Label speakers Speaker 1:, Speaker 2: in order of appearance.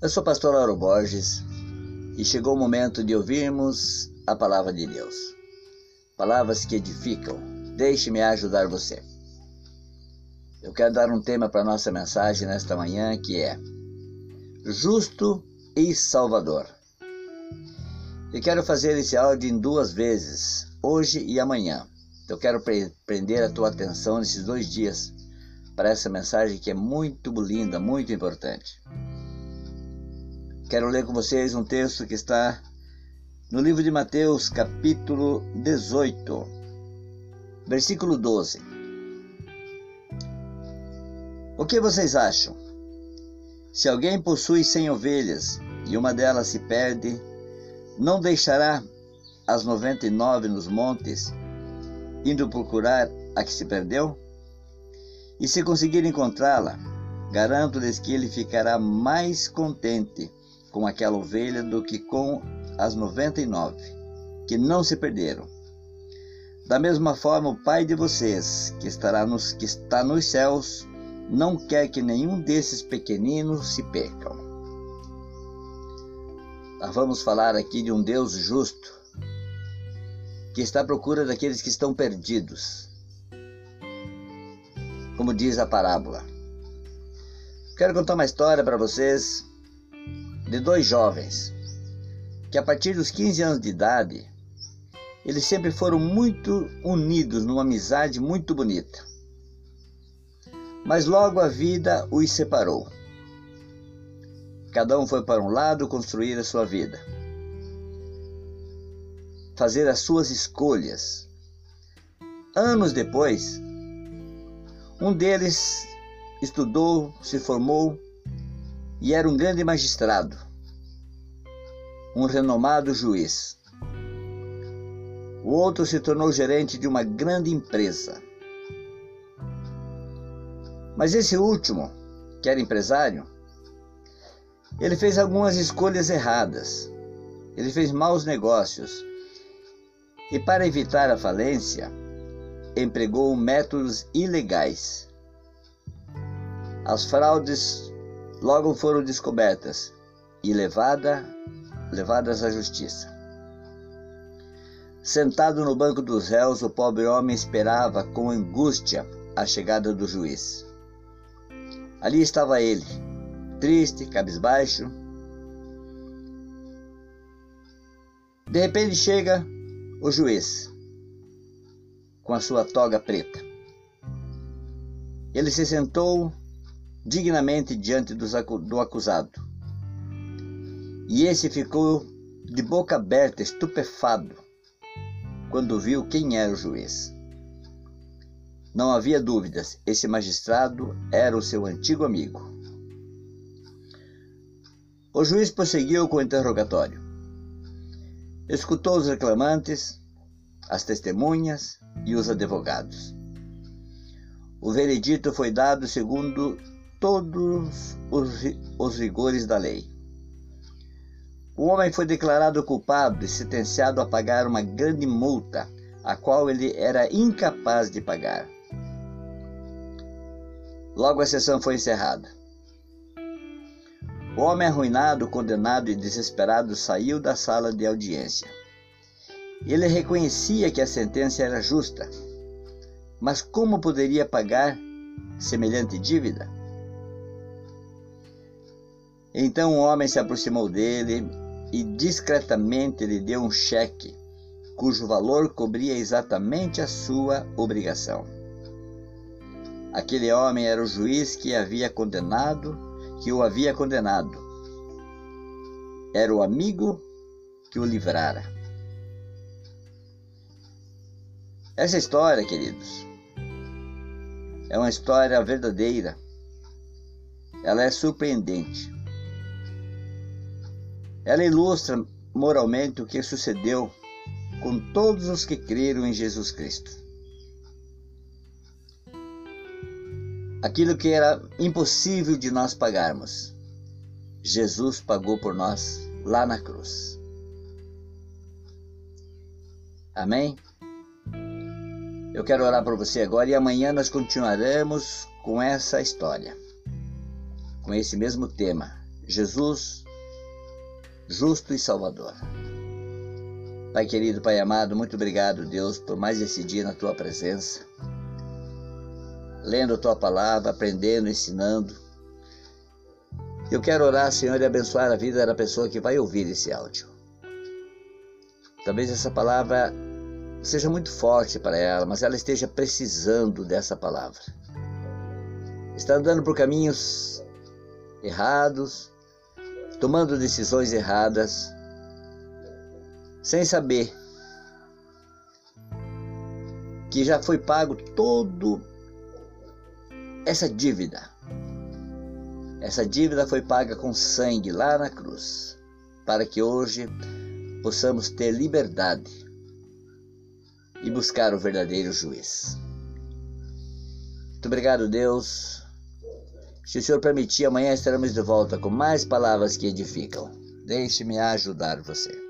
Speaker 1: Eu sou o pastor Lauro Borges e chegou o momento de ouvirmos a palavra de Deus. Palavras que edificam. Deixe-me ajudar você. Eu quero dar um tema para nossa mensagem nesta manhã que é Justo e Salvador. E quero fazer esse áudio em duas vezes, hoje e amanhã. Eu quero prender a tua atenção nesses dois dias para essa mensagem que é muito linda, muito importante. Quero ler com vocês um texto que está no livro de Mateus, capítulo 18, versículo 12. O que vocês acham? Se alguém possui cem ovelhas e uma delas se perde, não deixará as noventa e nove nos montes, indo procurar a que se perdeu? E se conseguir encontrá-la, garanto-lhes que ele ficará mais contente com aquela ovelha do que com as noventa e nove, que não se perderam. Da mesma forma, o Pai de vocês, que, estará nos, que está nos céus, não quer que nenhum desses pequeninos se percam. Nós vamos falar aqui de um Deus justo, que está à procura daqueles que estão perdidos. Como diz a parábola. Quero contar uma história para vocês de dois jovens que a partir dos 15 anos de idade eles sempre foram muito unidos numa amizade muito bonita. Mas logo a vida os separou. Cada um foi para um lado construir a sua vida, fazer as suas escolhas. Anos depois, um deles estudou, se formou e era um grande magistrado, um renomado juiz. O outro se tornou gerente de uma grande empresa. Mas esse último, que era empresário, ele fez algumas escolhas erradas. Ele fez maus negócios. E para evitar a falência, empregou métodos ilegais. As fraudes logo foram descobertas e levada, levadas à justiça. Sentado no banco dos réus, o pobre homem esperava com angústia a chegada do juiz. Ali estava ele, triste, cabisbaixo. De repente chega o juiz, com a sua toga preta. Ele se sentou dignamente diante do acusado. E esse ficou de boca aberta, estupefado, quando viu quem era o juiz. Não havia dúvidas, esse magistrado era o seu antigo amigo. O juiz prosseguiu com o interrogatório. Escutou os reclamantes, as testemunhas e os advogados. O veredito foi dado segundo todos os, os rigores da lei. O homem foi declarado culpado e sentenciado a pagar uma grande multa, a qual ele era incapaz de pagar. Logo a sessão foi encerrada. O homem arruinado, condenado e desesperado saiu da sala de audiência. Ele reconhecia que a sentença era justa, mas como poderia pagar semelhante dívida? Então o homem se aproximou dele e discretamente lhe deu um cheque, cujo valor cobria exatamente a sua obrigação. Aquele homem era o juiz que havia condenado, que o havia condenado. Era o amigo que o livrara. Essa história, queridos, é uma história verdadeira. Ela é surpreendente. Ela ilustra moralmente o que sucedeu com todos os que creram em Jesus Cristo. Aquilo que era impossível de nós pagarmos, Jesus pagou por nós lá na cruz. Amém? Eu quero orar por você agora e amanhã nós continuaremos com essa história, com esse mesmo tema Jesus, justo e salvador. Pai querido, Pai amado, muito obrigado, Deus, por mais esse dia na tua presença. Lendo a tua palavra, aprendendo, ensinando. Eu quero orar, Senhor, e abençoar a vida da pessoa que vai ouvir esse áudio. Talvez essa palavra seja muito forte para ela, mas ela esteja precisando dessa palavra. Está andando por caminhos errados, tomando decisões erradas, sem saber que já foi pago todo essa dívida. Essa dívida foi paga com sangue lá na cruz, para que hoje possamos ter liberdade e buscar o verdadeiro juiz. Muito obrigado, Deus. Se o Senhor permitir, amanhã estaremos de volta com mais palavras que edificam. Deixe-me ajudar você.